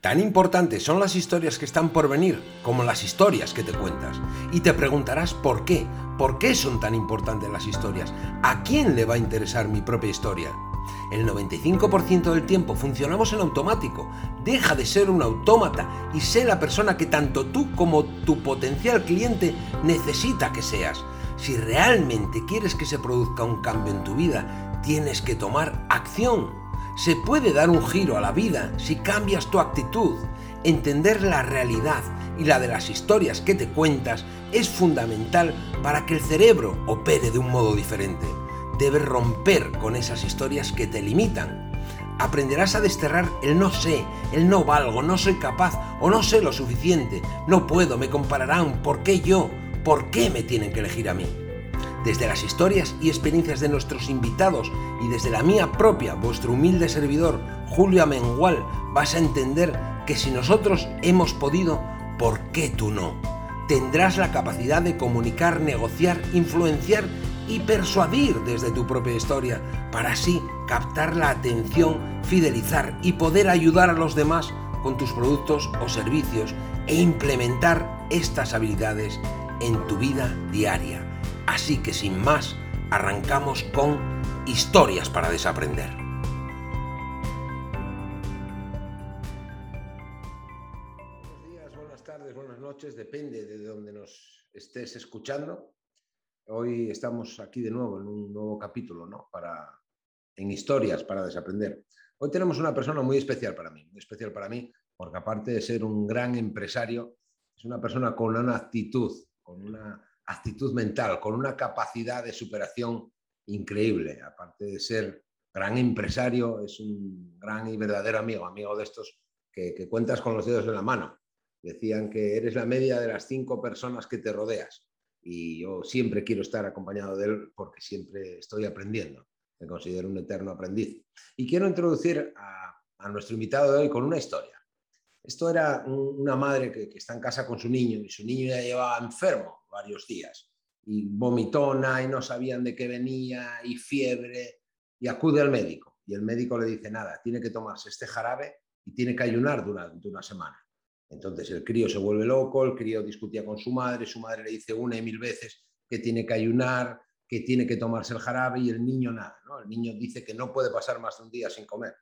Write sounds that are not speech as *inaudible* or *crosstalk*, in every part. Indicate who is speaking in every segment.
Speaker 1: Tan importantes son las historias que están por venir como las historias que te cuentas. Y te preguntarás por qué. ¿Por qué son tan importantes las historias? ¿A quién le va a interesar mi propia historia? El 95% del tiempo funcionamos en automático. Deja de ser un autómata y sé la persona que tanto tú como tu potencial cliente necesita que seas. Si realmente quieres que se produzca un cambio en tu vida, tienes que tomar acción. Se puede dar un giro a la vida si cambias tu actitud. Entender la realidad y la de las historias que te cuentas es fundamental para que el cerebro opere de un modo diferente. Debes romper con esas historias que te limitan. Aprenderás a desterrar el no sé, el no valgo, no soy capaz o no sé lo suficiente, no puedo, me compararán, ¿por qué yo? ¿Por qué me tienen que elegir a mí? Desde las historias y experiencias de nuestros invitados y desde la mía propia, vuestro humilde servidor, Julio Amengual, vas a entender que si nosotros hemos podido, ¿por qué tú no? Tendrás la capacidad de comunicar, negociar, influenciar y persuadir desde tu propia historia para así captar la atención, fidelizar y poder ayudar a los demás con tus productos o servicios e implementar estas habilidades en tu vida diaria. Así que sin más, arrancamos con historias para desaprender. Buenos días, buenas tardes, buenas noches, depende de donde nos estés escuchando. Hoy estamos aquí de nuevo en un nuevo capítulo, ¿no? Para, en historias para desaprender. Hoy tenemos una persona muy especial para mí, muy especial para mí, porque aparte de ser un gran empresario, es una persona con una actitud con una actitud mental, con una capacidad de superación increíble. Aparte de ser gran empresario, es un gran y verdadero amigo, amigo de estos que, cuentas con los dedos en la mano. Decían que eres la media de las cinco personas que te rodeas y yo siempre quiero estar acompañado de él porque siempre estoy aprendiendo. Me considero un eterno aprendiz. Y quiero introducir a nuestro invitado de hoy con una historia. Esto era una madre que, está en casa con su niño y su niño ya llevaba enfermo varios días y vomitona y no sabían de qué venía y fiebre y acude al médico y el médico le dice nada, tiene que tomarse este jarabe y tiene que ayunar durante una semana. Entonces el crío se vuelve loco, el crío discutía con su madre, su madre le dice una y mil veces que tiene que ayunar, que tiene que tomarse el jarabe y el niño nada. ¿no? El niño dice que no puede pasar más de un día sin comer.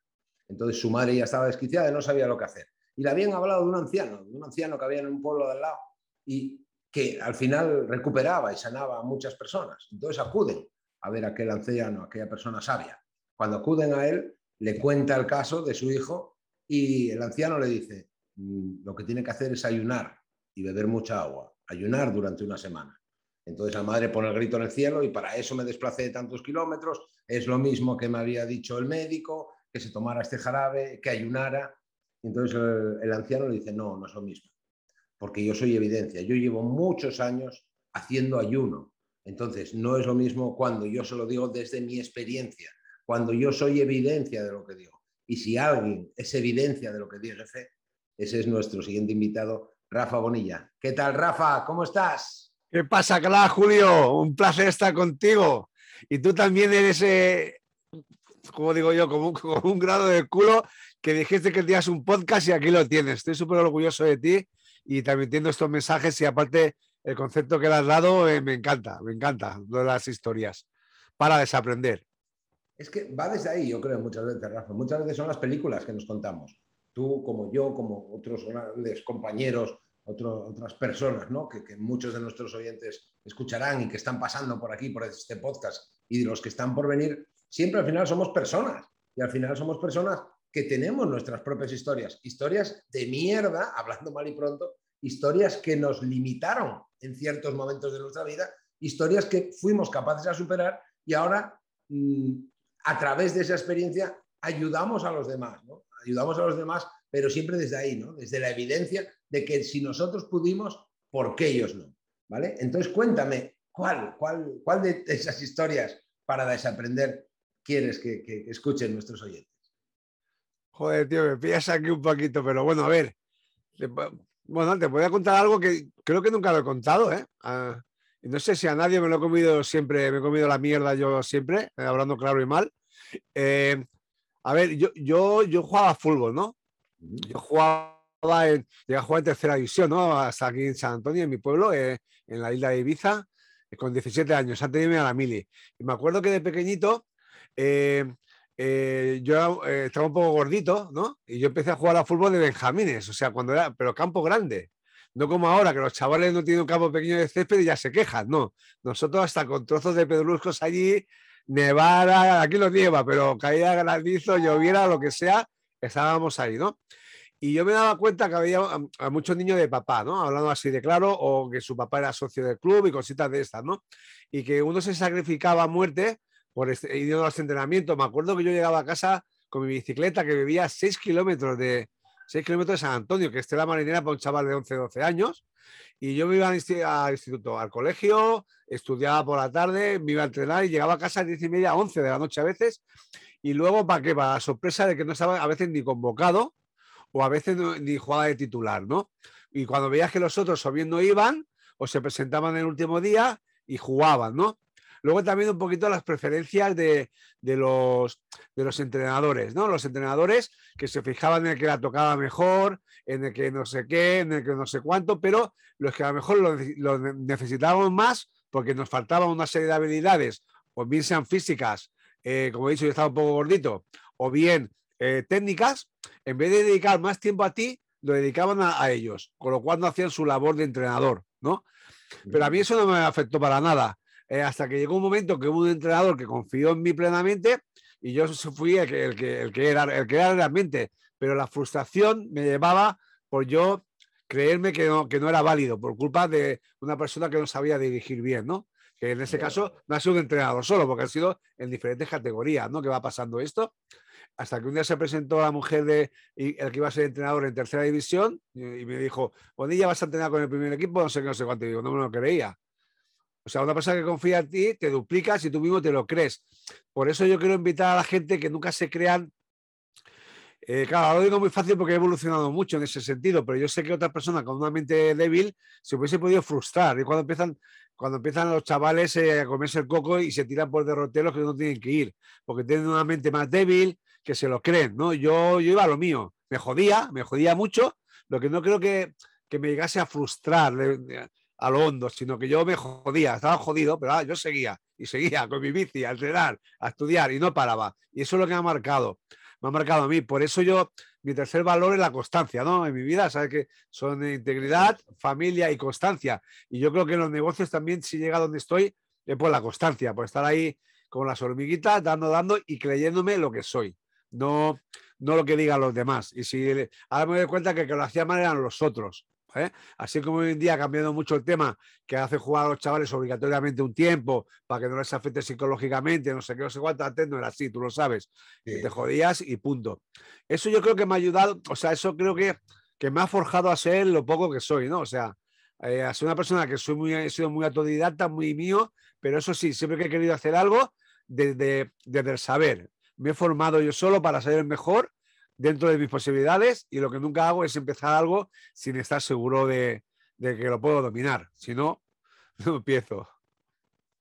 Speaker 1: Entonces su madre ya estaba desquiciada y no sabía lo que hacer y le habían hablado de un anciano, de un anciano que había en un pueblo del lado y que al final recuperaba y sanaba a muchas personas. Entonces acuden a ver a aquel anciano, a aquella persona sabia. Cuando acuden a él, le cuenta el caso de su hijo y el anciano le dice, mm, lo que tiene que hacer es ayunar y beber mucha agua, ayunar durante una semana. Entonces la madre pone el grito en el cielo y para eso me desplacé de tantos kilómetros, es lo mismo que me había dicho el médico, que se tomara este jarabe, que ayunara. Entonces el, anciano le dice, no, no es lo mismo, porque yo soy evidencia, yo llevo muchos años haciendo ayuno, entonces no es lo mismo cuando yo se lo digo desde mi experiencia, cuando yo soy evidencia de lo que digo. Y si alguien es evidencia de lo que dice fe, ese es nuestro siguiente invitado, Rafa Bonilla. ¿Qué tal, Rafa? ¿Cómo estás?
Speaker 2: ¿Qué pasa, Cla, Julio? Un placer estar contigo. Y tú también eres, eh, como digo yo, como un *laughs* grado de culo que dijiste que tenías un podcast y aquí lo tienes. Estoy súper orgulloso de ti y entiendo estos mensajes y aparte el concepto que le has dado eh, me encanta, me encanta, las historias, para desaprender.
Speaker 1: Es que va desde ahí, yo creo, muchas veces, Rafa. Muchas veces son las películas que nos contamos. Tú, como yo, como otros grandes compañeros, otras personas, ¿no? Que, que, muchos de nuestros oyentes escucharán y que están pasando por aquí, por este podcast, y de los que están por venir, siempre al final somos personas. Y al final somos personas que tenemos nuestras propias historias, historias de mierda, *laughs* hablando mal y pronto, historias que nos limitaron en ciertos momentos de nuestra vida, historias que fuimos capaces de superar y ahora mm, a través de esa experiencia ayudamos a los demás, ayudamos a los demás, pero siempre desde ahí, ¿no? desde la evidencia de que si nosotros pudimos, ¿por qué ellos no? ¿Vale? Entonces cuéntame, ¿cuál, cuál, cuál de esas historias para desaprender quieres que, que escuchen nuestros oyentes?
Speaker 2: Joder, tío, me pillas aquí un poquito, pero bueno, a ver. Bueno, te voy a contar algo que creo que nunca lo he contado, ¿eh? Ah, no sé si a nadie me lo he comido siempre, me he comido la mierda yo siempre, hablando claro y mal. Eh, a ver, yo, yo, yo jugaba fútbol, ¿no? Yo jugaba en, llegué a jugar en tercera división, ¿no? Hasta aquí en San Antonio, en mi pueblo, eh, en la isla de Ibiza, eh, con 17 años, antes de irme a la mili. Y me acuerdo que de pequeñito eh, yo estaba un poco gordito, ¿no? Y yo empecé a jugar a fútbol de Benjamines, o sea, cuando era, pero campo grande. No como ahora, que los chavales no tienen un campo pequeño de césped y ya se quejan, no. Nosotros hasta con trozos de pedruscos allí, nevara, aquí lo nieva, pero caía granizo, lloviera, lo que sea, estábamos ahí, ¿no? Y yo me daba cuenta que había a, muchos niños de papá, ¿no? Hablando así de claro, o que su papá era socio del club y cositas de estas, ¿no? Y que uno se sacrificaba a muerte por este, ir a los entrenamientos. Me acuerdo que yo llegaba a casa con mi bicicleta que vivía 6 kilómetros de, 6 kilómetros de San Antonio, que esté la marinera para un chaval de 11, 12 años. Y yo me iba al instituto, al colegio, estudiaba por la tarde, me iba a entrenar y llegaba a casa a 10 y media, 11 de la noche a veces. Y luego, ¿para qué? Para la sorpresa de que no estaba a veces ni convocado o a veces ni jugaba de titular, ¿no? Y cuando veías que los otros o bien no iban o se presentaban el último día y jugaban, ¿no? Luego también un poquito las preferencias de, los, de los entrenadores, ¿no? Los entrenadores que se fijaban en el que la tocaba mejor, en el que no sé qué, en el que no sé cuánto, pero los que a lo mejor lo, necesitábamos más porque nos faltaban una serie de habilidades, o bien sean físicas, eh, como he dicho, yo estaba un poco gordito, o bien eh, técnicas, en vez de dedicar más tiempo a ti, lo dedicaban a, a, ellos, con lo cual no hacían su labor de entrenador, ¿no? Pero a mí eso no me afectó para nada. Eh, hasta que llegó un momento que hubo un entrenador que confió en mí plenamente y yo *laughs* fui el que, el que, el que, era, el que era realmente, pero la frustración me llevaba por yo creerme que no, que no era válido por culpa de una persona que no sabía dirigir bien, ¿no? Que en ese caso no ha sido un entrenador solo, porque ha sido en diferentes categorías, ¿no? Que va pasando esto. Hasta que un día se presentó la mujer de el que iba a ser entrenador en tercera división y, me dijo, ya vas a entrenar con el primer equipo, no sé qué, no sé cuánto. Y digo, no me lo creía. O sea, una persona que confía en ti te duplica si tú mismo te lo crees. Por eso yo quiero invitar a la gente que nunca se crean. Eh, claro, lo digo muy fácil porque he evolucionado mucho en ese sentido, pero yo sé que otra persona con una mente débil se hubiese podido frustrar. Y cuando empiezan, cuando empiezan los chavales eh, a comerse el coco y se tiran por derroteros que no tienen que ir, porque tienen una mente más débil, que se lo creen, ¿no? Yo, yo iba a lo mío. Me jodía, me jodía mucho, lo que no creo que, que me llegase a frustrar a lo hondo, sino que yo me jodía, estaba jodido, pero ah, yo seguía y seguía con mi bici a entrenar, a estudiar y no paraba. Y eso es lo que me ha marcado, me ha marcado a mí. Por eso yo, mi tercer valor es la constancia, ¿no? En mi vida, sabes que son integridad, familia y constancia. Y yo creo que en los negocios también, si llega donde estoy, es por la constancia, por estar ahí con las hormiguitas, dando, dando y creyéndome lo que soy. No, no lo que digan los demás. Y si ahora me doy cuenta que, que lo hacía mal eran los otros. ¿Eh? Así como hoy en día ha cambiado mucho el tema que hace jugar a los chavales obligatoriamente un tiempo para que no les afecte psicológicamente, no sé qué, no sé cuánto, antes no era así, tú lo sabes. Te jodías y punto. Eso yo creo que me ha ayudado, o sea, eso creo que, que me ha forjado a ser lo poco que soy, ¿no? O sea, eh, a ser una persona que soy muy, he sido muy autodidacta, muy mío, pero eso sí, siempre que he querido hacer algo, desde, desde el saber. Me he formado yo solo para ser el mejor dentro de mis posibilidades y lo que nunca hago es empezar algo sin estar seguro de, que lo puedo dominar. Si no, *laughs* no empiezo.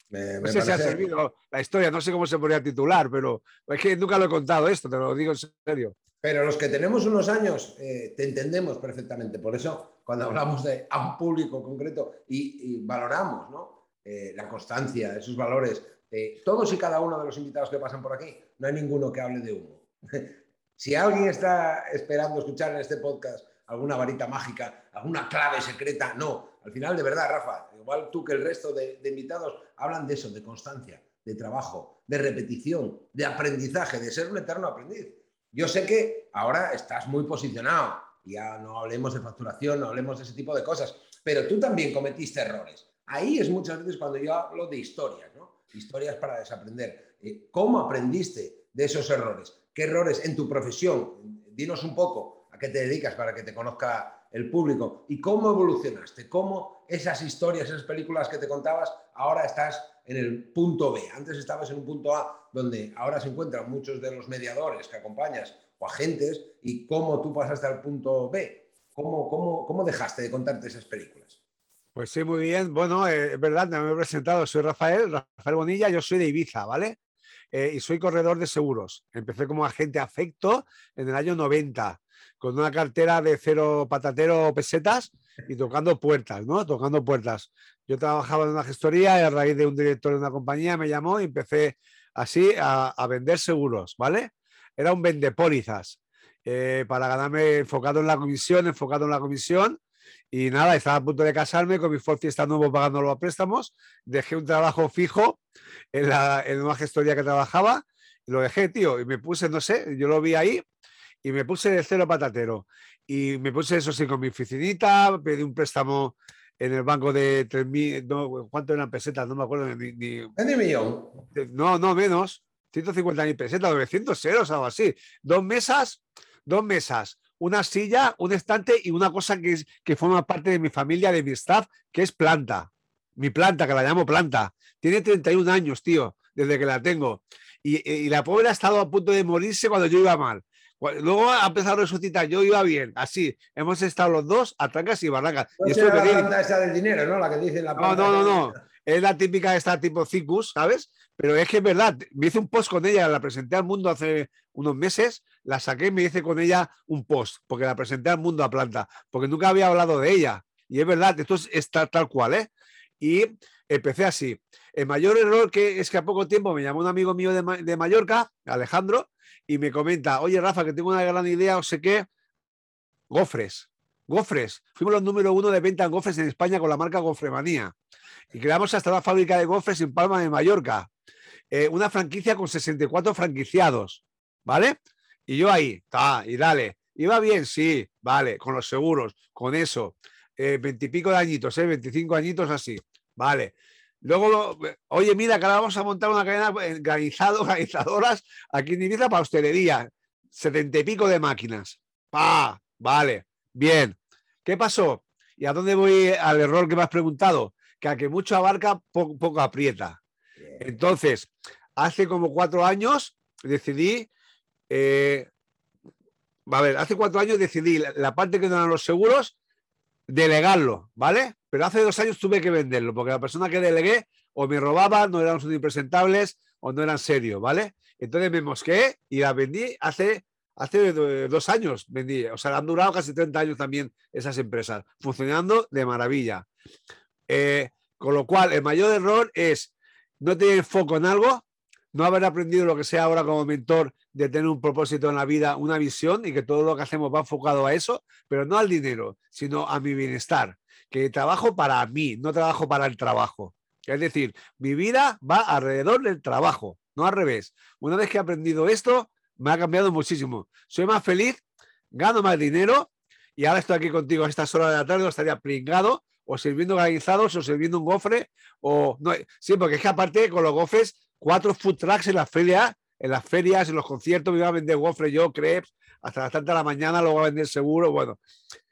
Speaker 2: no sé si ha servido la historia, no sé cómo se podría titular, pero es que nunca lo he contado esto, te lo digo en serio.
Speaker 1: Pero los que tenemos unos años eh, te entendemos perfectamente. Por eso, cuando hablamos de a un público concreto y, valoramos ¿no? Eh, la constancia, esos valores, eh, todos y cada uno de los invitados que pasan por aquí, no hay ninguno que hable de humo. *laughs* Si alguien está esperando escuchar en este podcast alguna varita mágica, alguna clave secreta, no. Al final, de verdad, Rafa, igual tú que el resto de, invitados hablan de eso, de constancia, de trabajo, de repetición, de aprendizaje, de ser un eterno aprendiz. Yo sé que ahora estás muy posicionado, ya no hablemos de facturación, no hablemos de ese tipo de cosas, pero tú también cometiste errores. Ahí es muchas veces cuando yo hablo de historias, ¿no? Historias para desaprender. Eh, ¿Cómo aprendiste de esos errores? ¿Qué errores en tu profesión? Dinos un poco a qué te dedicas para que te conozca el público y cómo evolucionaste, cómo esas historias, esas películas que te contabas, ahora estás en el punto B. Antes estabas en un punto A donde ahora se encuentran muchos de los mediadores que acompañas o agentes y cómo tú pasaste al punto B. ¿Cómo, cómo, cómo dejaste de contarte esas películas?
Speaker 2: Pues sí, muy bien. Bueno, eh, es verdad, me he presentado, soy Rafael, Rafael Bonilla, yo soy de Ibiza, ¿vale? Eh, y soy corredor de seguros. Empecé como agente afecto en el año 90 con una cartera de cero patatero pesetas y tocando puertas, ¿no? Tocando puertas. Yo trabajaba en una gestoría y a raíz de un director de una compañía me llamó y empecé así a, vender seguros, ¿vale? Era un vendepólizas eh, para ganarme enfocado en la comisión, enfocado en la comisión. Y nada, estaba a punto de casarme con mi Ford Fiesta nuevo pagando los préstamos. Dejé un trabajo fijo en, la, en una gestoría que trabajaba. Lo dejé, tío, y me puse, no sé, yo lo vi ahí y me puse de cero patatero. Y me puse eso sí con mi oficinita, pedí un préstamo en el banco de 3.000, no, ¿cuánto eran pesetas? No me acuerdo ni... ni
Speaker 1: millón?
Speaker 2: No, no, menos. 150.000 pesetas, 900 euros, algo así. Dos mesas, dos mesas, una silla, un estante y una cosa que, es, que forma parte de mi familia, de mi staff, que es planta. Mi planta, que la llamo planta. Tiene 31 años, tío, desde que la tengo. Y, y la pobre ha estado a punto de morirse cuando yo iba mal. Luego ha empezado a resucitar, yo iba bien, así, hemos estado los dos a trancas y barrancas.
Speaker 1: No
Speaker 2: y
Speaker 1: la planta esa del dinero, ¿no? La que dice la
Speaker 2: No, no, no, no. Es la típica de esta tipo Cicus, ¿sabes? Pero es que es verdad, me hice un post con ella, la presenté al mundo hace unos meses, la saqué y me hice con ella un post, porque la presenté al mundo a planta, porque nunca había hablado de ella. Y es verdad, esto es, tal, cual, ¿eh? Y empecé así. El mayor error que es que a poco tiempo me llamó un amigo mío de, de Mallorca, Alejandro, y me comenta, oye Rafa, que tengo una gran idea, o sé qué, gofres, gofres. Fuimos los número uno de venta en gofres en España con la marca Gofremanía. Y creamos hasta una fábrica de gofres en Palma de Mallorca. Eh, una franquicia con 64 franquiciados, ¿vale? Y yo ahí, está, y dale. ¿Iba bien? Sí, vale, con los seguros, con eso. Eh, veintipico de añitos, ¿eh? 25 añitos así, vale. Luego, oye, mira, que ahora vamos a montar una cadena organizado, *laughs* organizadoras aquí en Ibiza para hostelería. Setenta y pico de máquinas. ¡Pa! Vale, bien. ¿Qué pasó? ¿Y a dónde voy al error que me has preguntado? Que a que mucho abarca, poco, aprieta. Entonces, hace como cuatro años decidí, eh, a ver, hace cuatro años decidí la, parte que dan los seguros, delegarlo, ¿vale? Pero hace dos años tuve que venderlo, porque la persona que delegué o me robaba, no eran impresentables o no eran serios, ¿vale? Entonces me mosqué y la vendí hace, hace dos años, vendí. O sea, han durado casi 30 años también esas empresas, funcionando de maravilla. Eh, con lo cual, el mayor error es no tener foco en algo, no haber aprendido lo que sea ahora como mentor de tener un propósito en la vida, una visión y que todo lo que hacemos va enfocado a eso, pero no al dinero, sino a mi bienestar que trabajo para mí, no trabajo para el trabajo. Es decir, mi vida va alrededor del trabajo, no al revés. Una vez que he aprendido esto, me ha cambiado muchísimo. Soy más feliz, gano más dinero y ahora estoy aquí contigo a estas horas de la tarde, estaría pringado o sirviendo organizados o sirviendo un gofre o no, sí, porque es que aparte con los gofres, cuatro food trucks en las ferias, en las ferias, en los conciertos, me iba a vender gofres yo, crepes, hasta las tantas de la mañana, luego a vender seguro, bueno,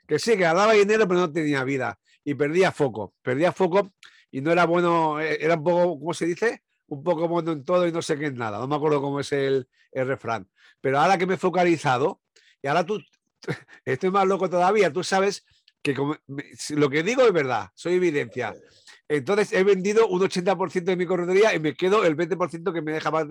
Speaker 2: que sí, que ganaba dinero, pero no tenía vida y perdía foco, perdía foco y no era bueno, eh, era un poco, ¿cómo se dice? Un poco bueno en todo y no sé qué en nada, no me acuerdo cómo es el, el refrán. Pero ahora que me he focalizado, y ahora tú, *laughs* estoy más loco todavía, tú sabes que lo que digo es verdad, soy evidencia. Entonces he vendido un 80% de mi corredoría y me quedo el 20% que me deja más,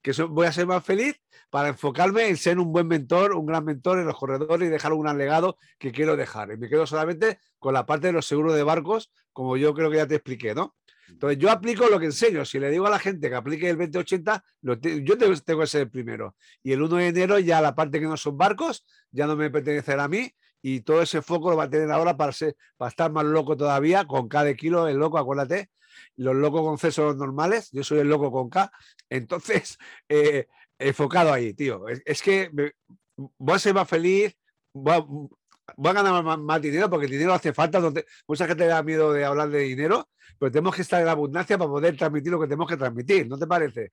Speaker 2: que voy a ser más feliz para enfocarme en ser un buen mentor, un gran mentor en los corredores y dejar un gran legado que quiero dejar. Y me quedo solamente con la parte de los seguros de barcos, como yo creo que ya te expliqué, ¿no? Entonces yo aplico lo que enseño. Si le digo a la gente que aplique el 2080, yo tengo que ser el primero. Y el 1 de enero ya la parte que no son barcos ya no me pertenecerá a mí y todo ese foco lo va a tener ahora para, ser, para estar más loco todavía, con K de kilo, el loco, acuérdate, los locos con C son los normales, yo soy el loco con K, entonces, *laughs* eh, enfocado ahí, tío, es, que voy a ser más feliz, voy a, ganar más, dinero porque el dinero hace falta, mucha gente da miedo de hablar de dinero, pero tenemos que estar en abundancia para poder transmitir lo que tenemos que transmitir, ¿no te parece?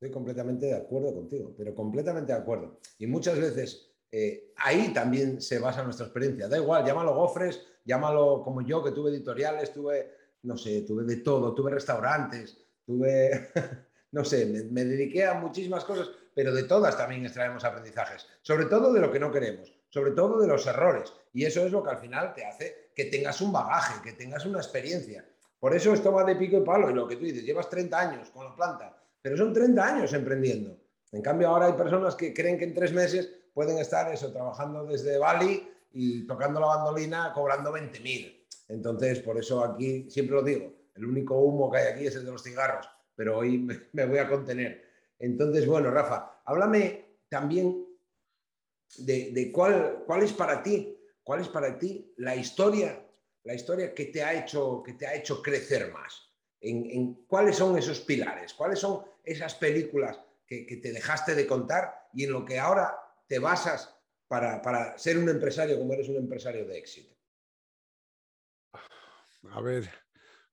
Speaker 1: Estoy completamente de acuerdo contigo, pero completamente de acuerdo. Y muchas veces eh, ahí también se basa nuestra experiencia. Da igual, llámalo gofres, llámalo como yo, que tuve editoriales, tuve, no sé, tuve de todo, tuve restaurantes, tuve, *laughs* no sé, me, dediqué a muchísimas cosas, pero de todas también extraemos aprendizajes, sobre todo de lo que no queremos, sobre todo de los errores. Y eso es lo que al final te hace que tengas un bagaje, que tengas una experiencia. Por eso esto va de pico y palo, y lo que tú dices, llevas 30 años con la planta, pero son 30 años emprendiendo. En cambio, ahora hay personas que creen que en tres meses pueden estar eso, trabajando desde Bali y tocando la bandolina cobrando 20.000. Entonces, por eso aquí siempre lo digo, el único humo que hay aquí es el de los cigarros, pero hoy *laughs* me, voy a contener. Entonces, bueno, Rafa, háblame también de, cuál, cuál es para ti, cuál es para ti la historia, la historia que te ha hecho, que te ha hecho crecer más. En, cuáles son esos pilares, cuáles son esas películas que, que, te dejaste de contar y en lo que ahora te basas para, para ser un empresario como eres un empresario de éxito.
Speaker 2: A ver,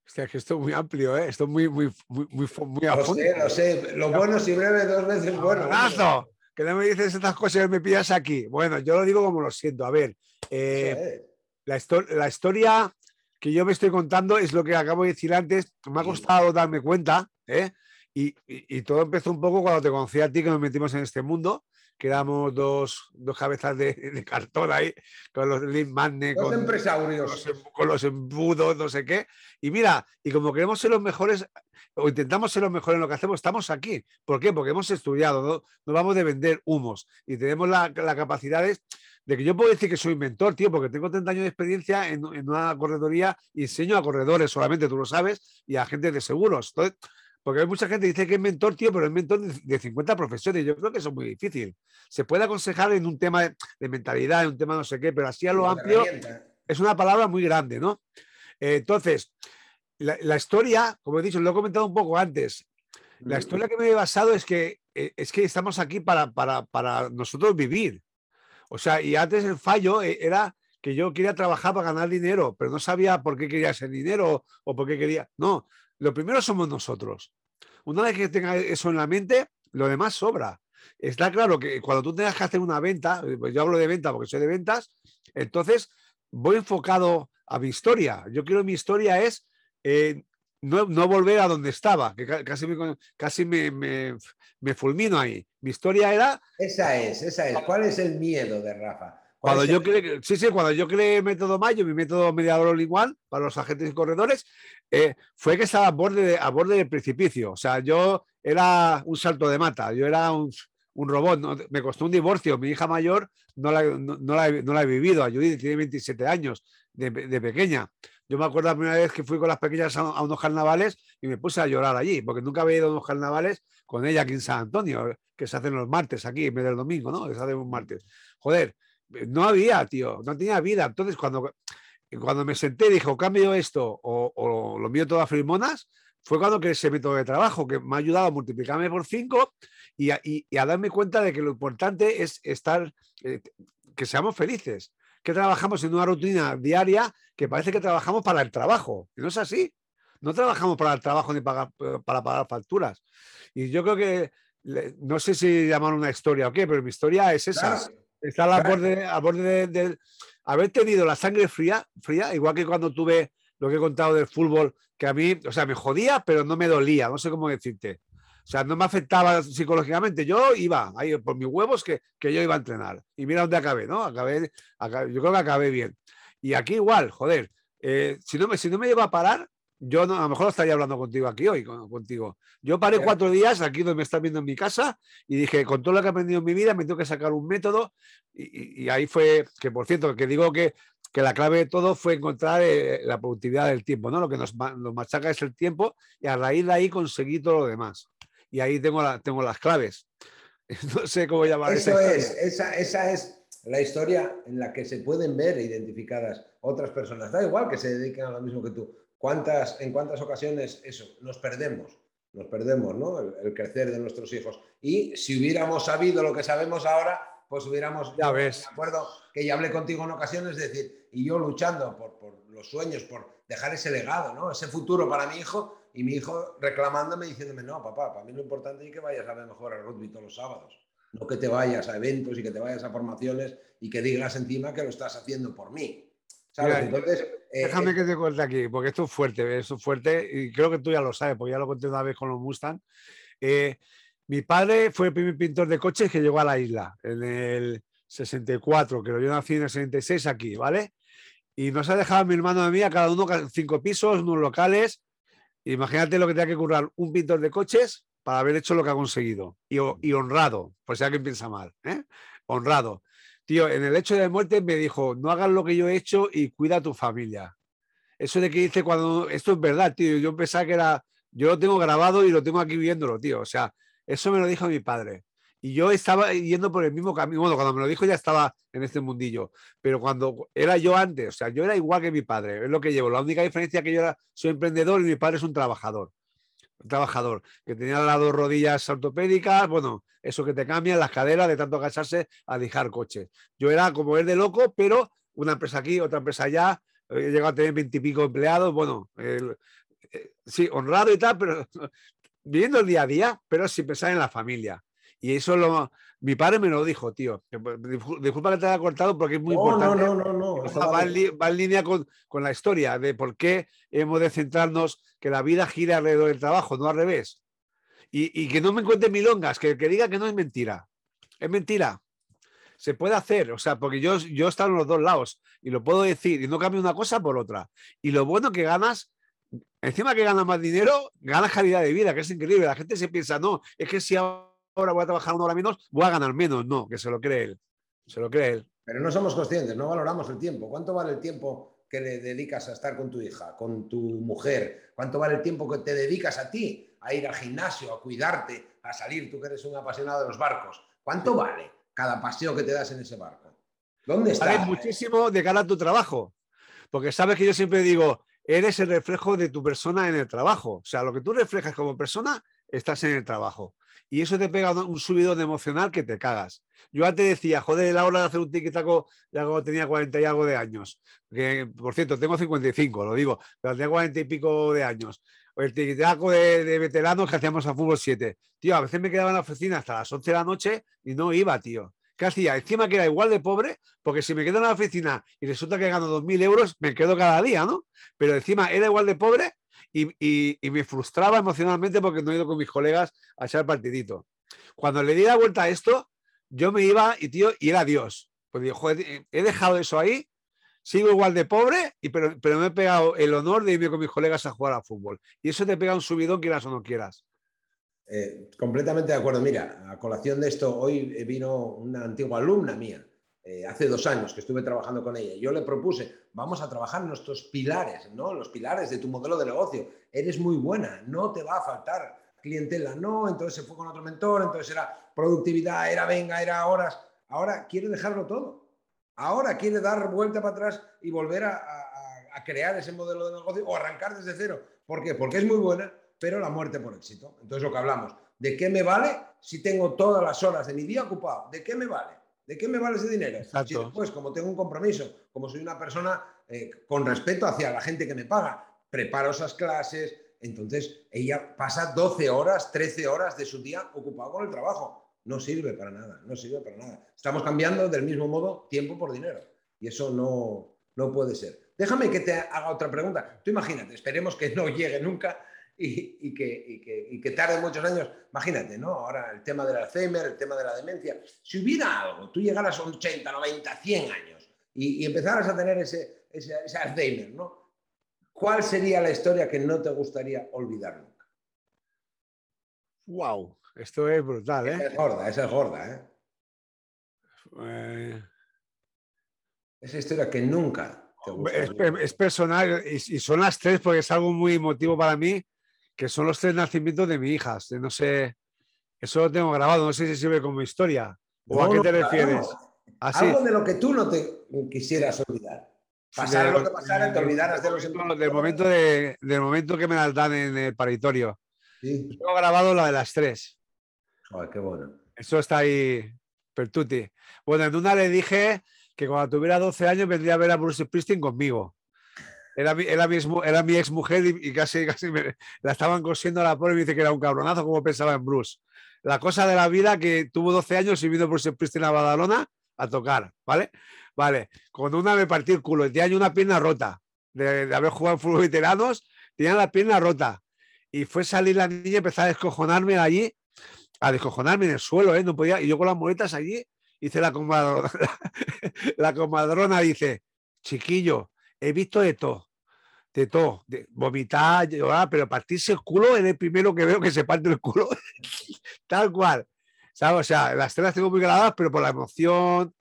Speaker 2: Hostia, que esto es muy amplio, ¿eh? Esto es muy, muy, muy, muy, muy a
Speaker 1: fondo. Sé, lo sé. Lo bueno si breve dos veces bueno.
Speaker 2: ¡Abrazo! Que no me dices estas cosas y me pillas aquí. Bueno, yo lo digo como lo siento. A ver, eh, la, la, historia que yo me estoy contando es lo que acabo de decir antes. Me ha costado darme cuenta, ¿eh? Y, y, y, todo empezó un poco cuando te conocí a ti, que nos metimos en este mundo quedamos dos, dos cabezas de, cartón ahí, con los Lean Magnet,
Speaker 1: con, empresarios.
Speaker 2: Con, los, embudos, no sé qué. Y mira, y como queremos ser los mejores, o intentamos ser los mejores en lo que hacemos, estamos aquí. ¿Por qué? Porque hemos estudiado, no, no vamos de vender humos y tenemos la, la capacidad de, que yo puedo decir que soy mentor, tío, porque tengo 30 años de experiencia en, en una corredoría y enseño a corredores solamente, tú lo sabes, y a gente de seguros. Entonces, porque hay mucha gente que dice que es mentor, tío, pero es mentor de 50 profesores. Yo creo que eso es muy difícil. Se puede aconsejar en un tema de mentalidad, en un tema no sé qué, pero así a lo amplio es una palabra muy grande, ¿no? Eh, entonces, la, historia, como he dicho, lo he comentado un poco antes, la historia que me he basado es que, eh, es que estamos aquí para, para, para nosotros vivir. O sea, y antes el fallo eh, era que yo quería trabajar para ganar dinero, pero no sabía por qué quería ese dinero o por qué quería. No, lo primero somos nosotros. Una vez que tenga eso en la mente, lo demás sobra. Está claro que cuando tú tengas que hacer una venta, pues yo hablo de venta porque soy de ventas, entonces voy enfocado a mi historia. Yo quiero mi historia es eh, no, volver a donde estaba, que casi, casi me, me, fulmino ahí. Mi historia era...
Speaker 1: Esa es, esa es. ¿Cuál es el miedo de Rafa?
Speaker 2: Cuando yo creé, sí, sí, cuando yo creé método Mayo, mi método mediador igual para los agentes y corredores, eh, fue que estaba a borde, a borde del precipicio. O sea, yo era un salto de mata, yo era un, robot. Me costó un divorcio. Mi hija mayor no la, no, la, he vivido. A Judith tiene 27 años de, pequeña. Yo me acuerdo la primera vez que fui con las pequeñas a, unos carnavales y me puse a llorar allí, porque nunca había ido a unos carnavales con ella aquí en San Antonio, que se hacen los martes aquí en vez del domingo, ¿no? Que se hacen un martes. Joder, no había, tío, no tenía vida. Entonces, cuando, cuando me senté y dije, cambio esto o, lo mío todo a fue cuando que ese método de trabajo que me ha ayudado a multiplicarme por cinco y a, darme cuenta de que lo importante es estar, eh, que seamos felices, que trabajamos en una rutina diaria que parece que trabajamos para el trabajo. Y no es así. No trabajamos para el trabajo ni para, para pagar facturas. Y yo creo que, no sé si llamar una historia o qué, pero mi historia es esa. Está a borde, a borde de, haber tenido la sangre fría, fría, igual que cuando tuve lo que he contado del fútbol, que a mí, o sea, me jodía, pero no me dolía, no sé cómo decirte. O sea, no me afectaba psicológicamente. Yo iba ahí por mis huevos que, que yo iba a entrenar. Y mira dónde acabé, ¿no? Acabé, yo creo que acabé bien. Y aquí igual, joder, eh, si, no me, si no me lleva a parar, yo a lo mejor estaría hablando contigo aquí hoy, contigo. Yo paré cuatro días aquí donde me estás viendo en mi casa y dije, con todo lo que he aprendido en mi vida, me tengo que sacar un método. Y, ahí fue, que por cierto, que digo que, que la clave de todo fue encontrar eh, la productividad del tiempo, ¿no? Lo que nos, nos, machaca es el tiempo y a raíz de ahí conseguí todo lo demás. Y ahí tengo, la, tengo las claves. *laughs* No sé cómo llamar
Speaker 1: Eso es, esa, esa es la historia en la que se pueden ver identificadas otras personas. Da igual que se dediquen a lo mismo que tú ¿Cuántas, ¿En cuántas ocasiones eso? Nos perdemos, nos perdemos, ¿no? El, crecer de nuestros hijos. Y si hubiéramos sabido lo que sabemos ahora, pues hubiéramos...
Speaker 2: Ya ves.
Speaker 1: Me acuerdo que ya hablé contigo en ocasiones, es decir, y yo luchando por, por los sueños, por dejar ese legado, ¿no? Ese futuro para mi hijo, y mi hijo reclamándome, diciéndome, no, papá, para mí lo importante es que vayas a ver mejor al rugby todos los sábados. No que te vayas a eventos y que te vayas a formaciones y que digas encima que lo estás haciendo por mí.
Speaker 2: Entonces, eh, déjame que te cuente aquí, porque esto es fuerte, esto es fuerte, y creo que tú ya lo sabes, porque ya lo conté una vez con los Mustang. Eh, mi padre fue el primer pintor de coches que llegó a la isla en el 64, que yo nací en el 66 aquí, ¿vale? Y nos ha dejado mi hermano de mí a cada uno cinco pisos, unos locales. Imagínate lo que tenía que currar un pintor de coches para haber hecho lo que ha conseguido y, honrado, por si alguien piensa mal. ¿eh? honrado. Tío, en el hecho de muerte me dijo, no hagas lo que yo he hecho y cuida a tu familia. Eso de que dice cuando, esto es verdad, tío, yo pensaba que era, yo lo tengo grabado y lo tengo aquí viéndolo, tío. O sea, eso me lo dijo mi padre. Y yo estaba yendo por el mismo camino. Bueno, cuando me lo dijo ya estaba en este mundillo. Pero cuando era yo antes, o sea, yo era igual que mi padre, es lo que llevo. La única diferencia es que yo era, soy emprendedor y mi padre es un trabajador. Trabajador que tenía las dos rodillas ortopédicas, bueno, eso que te cambian las caderas de tanto agacharse a dejar coches. Yo era como él de loco, pero una empresa aquí, otra empresa allá. He llegado a tener veintipico empleados. Bueno, eh, sí, honrado y tal, pero *laughs* viviendo el día a día, pero sin pensar en la familia. Y eso lo, mi padre me lo dijo, tío. Pues, disculpa que te haya cortado porque es muy importante.
Speaker 1: No, no, no,
Speaker 2: no. Va, en, línea con, la historia de por qué hemos de centrarnos que la vida gira alrededor del trabajo, no al revés. Y, que no me cuente milongas, que, que diga que no es mentira. Es mentira. Se puede hacer, o sea, porque yo, yo he estado en los dos lados y lo puedo decir y no cambio una cosa por otra. Y lo bueno que ganas encima que ganas más dinero, ganas calidad de vida, que es increíble. La gente se piensa, no, es que si ahora voy a trabajar una hora menos, voy a ganar menos. No, que se lo cree él. Se lo cree él.
Speaker 1: Pero no somos conscientes, no valoramos el tiempo. ¿Cuánto vale el tiempo que le dedicas a estar con tu hija, con tu mujer? ¿Cuánto vale el tiempo que te dedicas a ti, a ir al gimnasio, a cuidarte, a salir, tú que eres un apasionado de los barcos? ¿Cuánto vale cada paseo que te das en ese barco? ¿Dónde está?
Speaker 2: Vale muchísimo de cara a tu trabajo. Porque sabes que yo siempre digo, eres el reflejo de tu persona en el trabajo. O sea, lo que tú reflejas como persona, estás en el trabajo. Y eso te pega un subidón emocional que te cagas. Yo antes decía, joder, la hora de hacer un tiquitaco ya cuando tenía 40 y algo de años. Que, por cierto, tengo 55, lo digo, pero tenía 40 y pico de años. El tiquitaco de, de veteranos que hacíamos a fútbol 7. Tío, a veces me quedaba en la oficina hasta las 11 de la noche y no iba, tío. ¿Qué hacía? Encima que era igual de pobre, porque si me quedo en la oficina y resulta que gano 2.000 euros, me quedo cada día, ¿no? Pero encima era igual de pobre y, me frustraba emocionalmente porque no he ido con mis colegas a echar partidito. Cuando le di la vuelta a esto, yo me iba y, tío, y era Dios. Pues digo, joder, he dejado eso ahí, sigo igual de pobre, y, pero, pero me he pegado el honor de irme con mis colegas a jugar a fútbol. Y eso te pega un subidón, quieras o no quieras.
Speaker 1: Eh, completamente de acuerdo. Mira, a colación de esto, hoy vino una antigua alumna mía, eh, hace dos años que estuve trabajando con ella. Yo le propuse, vamos a trabajar nuestros pilares, ¿no? Los pilares de tu modelo de negocio. Eres muy buena, no te va a faltar clientela, no. Entonces se fue con otro mentor, entonces era productividad, era venga, era horas. Ahora quiere dejarlo todo. Ahora quiere dar vuelta para atrás y volver a, a crear ese modelo de negocio o arrancar desde cero. ¿Por qué? Porque es muy buena pero la muerte por éxito. Entonces, lo que hablamos, ¿de qué me vale si tengo todas las horas de mi día ocupado? ¿De qué me vale? ¿De qué me vale ese dinero? Si después, como tengo un compromiso, como soy una persona eh, con respeto hacia la gente que me paga, preparo esas clases, entonces ella pasa 12 horas, 13 horas de su día ocupado con el trabajo. No sirve para nada, no sirve para nada. Estamos cambiando del mismo modo tiempo por dinero y eso no, no puede ser. Déjame que te haga otra pregunta. Tú imagínate, esperemos que no llegue nunca y, que, que, tarde muchos años. Imagínate, ¿no? Ahora el tema del Alzheimer, el tema de la demencia. Si hubiera algo, tú llegaras a 80, 90, 100 años y, empezaras a tener ese, ese, Alzheimer, ¿no? ¿Cuál sería la historia que no te gustaría olvidar nunca?
Speaker 2: ¡Wow! Esto es brutal, ¿eh?
Speaker 1: Esa es gorda, esa es gorda, ¿eh? eh... Esa historia que nunca
Speaker 2: es, es, personal y, y, son las tres porque es algo muy emotivo para mí que son los tres nacimientos de mi hija. No sé, eso lo tengo grabado, no sé si sirve como historia. ¿O a qué te refieres?
Speaker 1: Algo de lo que tú no te quisieras olvidar. Pasar lo que pasara, te olvidaras de los
Speaker 2: del momento, de, del momento que me las dan en el paritorio. Sí. Tengo grabado la de las tres.
Speaker 1: Ay, qué bueno.
Speaker 2: Eso está ahí, Pertuti. Bueno, en una le dije que cuando tuviera 12 años vendría a ver a Bruce Springsteen conmigo. Era era mi, era mi ex mujer y, casi, casi me, la estaban cosiendo a la pobre y dice que era un cabronazo como pensaba en Bruce. La cosa de la vida que tuvo 12 años y vino Bruce Springsteen a Badalona a tocar, ¿vale? Vale, cuando una me partió el culo y tenía una pierna rota de, haber jugado en fútbol veteranos, tenía la pierna rota. Y fue salir la niña y empezar a descojonarme allí, a descojonarme en el suelo, ¿eh? No podía, y yo con las muletas allí, hice la comadrona, *laughs* la comadrona dice, chiquillo, he visto de todo de todo, de vomitar, llorar, pero partirse el culo es el primero que veo que se parte el culo, *laughs* tal cual. ¿sabes? O sea, las tres las tengo muy grabadas, pero por la emoción,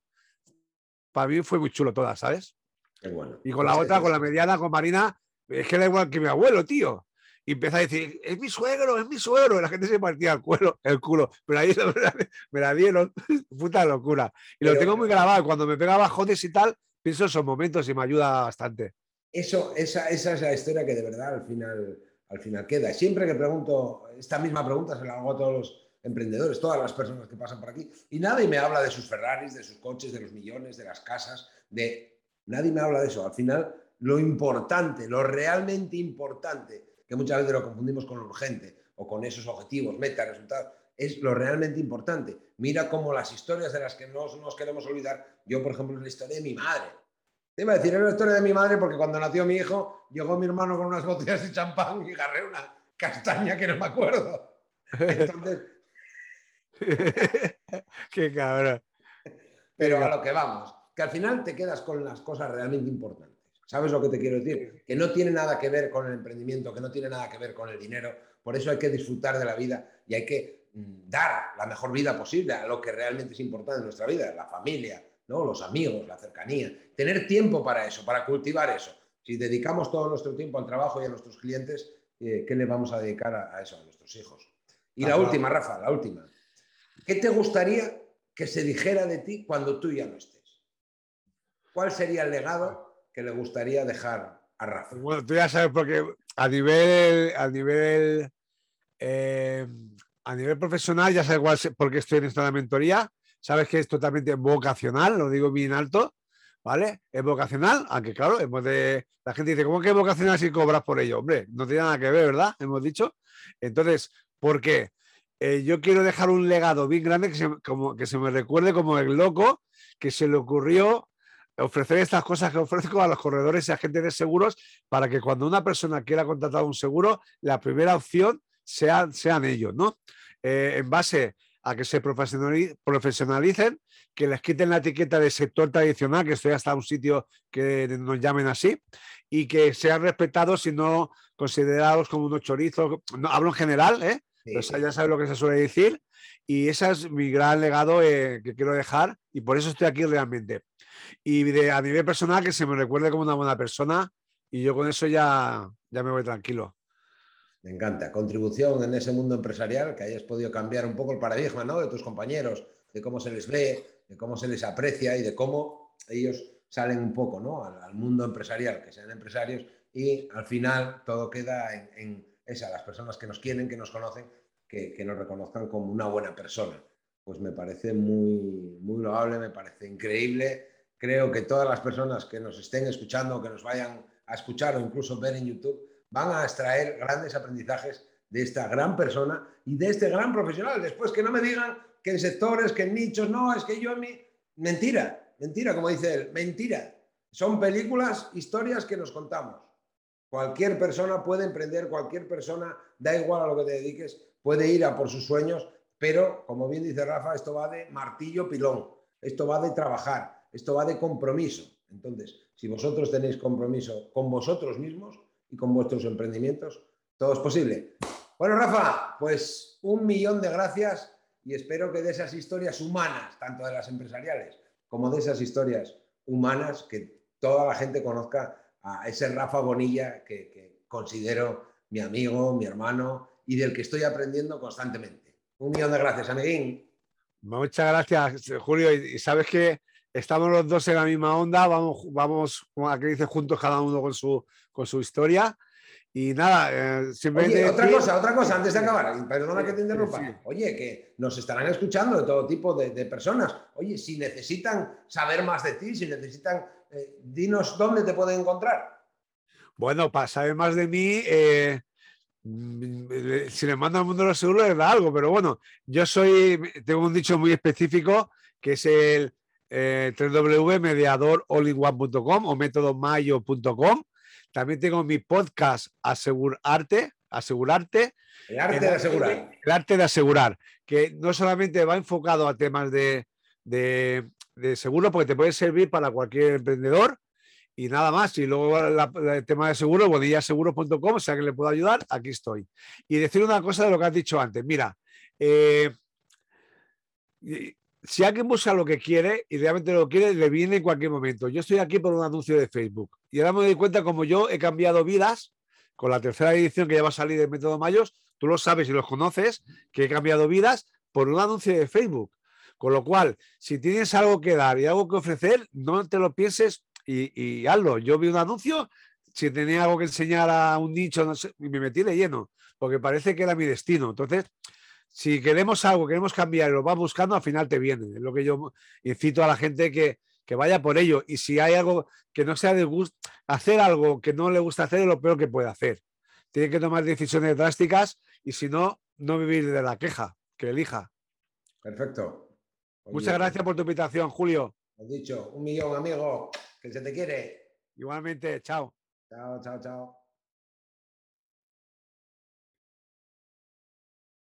Speaker 2: para mí fue muy chulo todas, ¿sabes?
Speaker 1: Qué bueno.
Speaker 2: Y con la
Speaker 1: Pues
Speaker 2: otra, con la mediana, con Marina, es que da igual que mi abuelo, tío. Y empieza a decir, es mi suegro, es mi suegro. Y la gente se partía el culo, el culo. Pero ahí *laughs* me la, dieron. Puta locura. Y lo
Speaker 1: Pero-
Speaker 2: tengo muy grabado. Cuando me pega bajones y tal, pienso en esos momentos y me ayuda bastante.
Speaker 1: Eso, esa, esa es la historia que de verdad al final, al final queda. Siempre que pregunto, esta misma pregunta se la hago a todos los emprendedores, todas las personas que pasan por aquí, y nadie me habla de sus Ferraris, de sus coches, de los millones, de las casas, de... Nadie me habla de eso. Al final, lo importante, lo realmente importante, que muchas veces lo confundimos con lo urgente o con esos objetivos, metas, resultados, es lo realmente importante. Mira cómo las historias de las que no nos queremos olvidar, yo por ejemplo, es la historia de mi madre. Te iba a decir, es la historia de mi madre porque cuando nació mi hijo, llegó mi hermano con unas botellas de champán y agarré una castaña que no me acuerdo. Entonces, *laughs*
Speaker 2: Qué cabrón.
Speaker 1: pero a lo que vamos, que al final te quedas con las cosas realmente importantes. ¿Sabes lo que te quiero decir? Que no tiene nada que ver con el emprendimiento, que no tiene nada que ver con el dinero. Por eso hay que disfrutar de la vida y hay que dar la mejor vida posible a lo que realmente es importante en nuestra vida, la familia, ¿no? los amigos, la cercanía. Tener tiempo para eso, para cultivar eso. Si dedicamos todo nuestro tiempo al trabajo y a nuestros clientes, eh, ¿qué le vamos a dedicar a, a eso, a nuestros hijos? Y la última, Rafa, la última. ¿Qué te gustaría que se dijera de ti cuando tú ya no estés? ¿Cuál sería el legado que le gustaría dejar a Rafa?
Speaker 2: Bueno, tú ya sabes, porque a nivel, a nivel, eh, a nivel profesional, ya sabes cuál, se- por qué estoy en esta mentoría. Sabes que es totalmente vocacional, lo digo bien alto, ¿vale? Es vocacional, aunque claro, hemos de, la gente dice, ¿cómo que es vocacional si cobras por ello? Hombre, no tiene nada que ver, ¿verdad? Hemos dicho. Entonces, ¿por qué? Eh, yo quiero dejar un legado bien grande que se, como, que se me recuerde como el loco que se le ocurrió ofrecer estas cosas que ofrezco a los corredores y agentes de seguros para que cuando una persona quiera contratar un seguro, la primera opción sean, sean ellos, ¿no? Eh, en base a que se profesionali- profesionalicen, que les quiten la etiqueta de sector tradicional, que estoy hasta un sitio que nos llamen así, y que sean respetados y no considerados como unos chorizos. No, hablo en general, ¿eh?
Speaker 1: Sí,
Speaker 2: O sea, ya sabes lo que se suele decir. Y ese es mi gran legado eh, que quiero dejar y por eso estoy aquí realmente. Y de- a nivel personal, que se me recuerde como una buena persona y yo con eso ya, ya me voy tranquilo.
Speaker 1: Me encanta. Contribución en ese mundo empresarial, que hayas podido cambiar un poco el paradigma ¿no? de tus compañeros, de cómo se les ve, de cómo se les aprecia y de cómo ellos salen un poco ¿no? al, mundo empresarial, que sean empresarios y al final todo queda en, en esa, las personas que nos quieren, que nos conocen, que, que nos reconozcan como una buena persona. Pues me parece muy, muy loable, me parece increíble. Creo que todas las personas que nos estén escuchando, que nos vayan a escuchar o incluso ver en YouTube, van a extraer grandes aprendizajes de esta gran persona y de este gran profesional. Después que no me digan que en sectores, que en nichos, no, es que yo en mi... Mentira, mentira, como dice él, mentira. Son películas, historias que nos contamos. Cualquier persona puede emprender, cualquier persona, da igual a lo que te dediques, puede ir a por sus sueños, pero como bien dice Rafa, esto va de martillo pilón, esto va de trabajar, esto va de compromiso. Entonces, si vosotros tenéis compromiso con vosotros mismos y con vuestros emprendimientos, todo es posible. Bueno, Rafa, pues un millón de gracias y espero que de esas historias humanas, tanto de las empresariales como de esas historias humanas, que toda la gente conozca a ese Rafa Bonilla que, que considero mi amigo, mi hermano y del que estoy aprendiendo constantemente. Un millón de gracias, amiguín.
Speaker 2: Muchas gracias, Julio. Y, sabes que estamos los dos en la misma onda, vamos, vamos como aquí dice, juntos cada uno con su, con su historia. Y nada, eh, simplemente.
Speaker 1: Oye, otra cosa, otra cosa, antes de acabar, perdona que te interrumpa.
Speaker 2: Sí.
Speaker 1: Oye, que nos estarán escuchando de todo tipo de, de personas. Oye, si necesitan saber más de ti, si necesitan, eh, dinos dónde te pueden encontrar.
Speaker 2: Bueno, para saber más de mí, eh, mm, si le mando al mundo de los seguros, les da algo, pero bueno, yo soy, tengo un dicho muy específico que es el eh, www.mediadorallingone.com o métodomayo.com. También tengo mi podcast Asegurarte, Asegurarte,
Speaker 1: El arte
Speaker 2: el
Speaker 1: de asegurar.
Speaker 2: el arte de asegurar, que no solamente va enfocado a temas de, de- de seguro, porque te puede servir para cualquier emprendedor y nada más. Y luego la- la- el tema de seguro, bonillaseguros.com, o sea que le puedo ayudar, aquí estoy. Y decir una cosa de lo que has dicho antes. Mira, eh, si alguien busca lo que quiere y realmente lo quiere, le viene en cualquier momento. Yo estoy aquí por un anuncio de Facebook y ahora me doy cuenta como yo he cambiado vidas con la tercera edición que ya va a salir de Método Mayos, tú lo sabes y los conoces, que he cambiado vidas por un anuncio de Facebook. Con lo cual, si tienes algo que dar y algo que ofrecer, no te lo pienses y, hazlo. Yo vi un anuncio, si tenía algo que enseñar a un nicho, no sé, y me metí de lleno, porque parece que era mi destino. Entonces, si queremos algo, queremos cambiar y lo vas buscando, al final te viene. Es lo que yo incito a la gente que, que vaya por ello. Y si hay algo que no sea de gusto, hacer algo que no le gusta hacer es lo peor que puede hacer. Tiene que tomar decisiones drásticas y si no, no vivir de la queja, que elija.
Speaker 1: Perfecto.
Speaker 2: Muchas gracias por tu invitación, Julio.
Speaker 1: Has dicho, un millón, amigo, que se te quiere.
Speaker 2: Igualmente, chao.
Speaker 1: Chao, chao, chao.